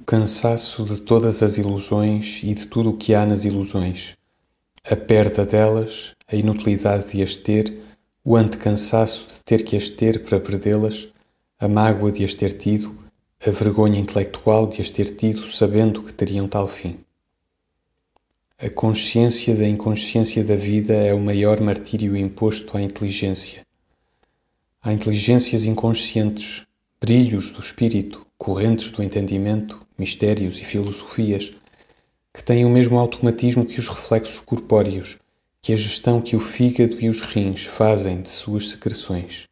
cansaço de todas as ilusões e de tudo o que há nas ilusões, a perda delas, a inutilidade de as ter, o antecansaço de ter que as ter para perdê-las, a mágoa de as ter tido, a vergonha intelectual de as ter tido sabendo que teriam tal fim. A consciência da inconsciência da vida é o maior martírio imposto à inteligência. Há inteligências inconscientes, brilhos do espírito, correntes do entendimento, mistérios e filosofias, que têm o mesmo automatismo que os reflexos corpóreos, que a gestão que o fígado e os rins fazem de suas secreções.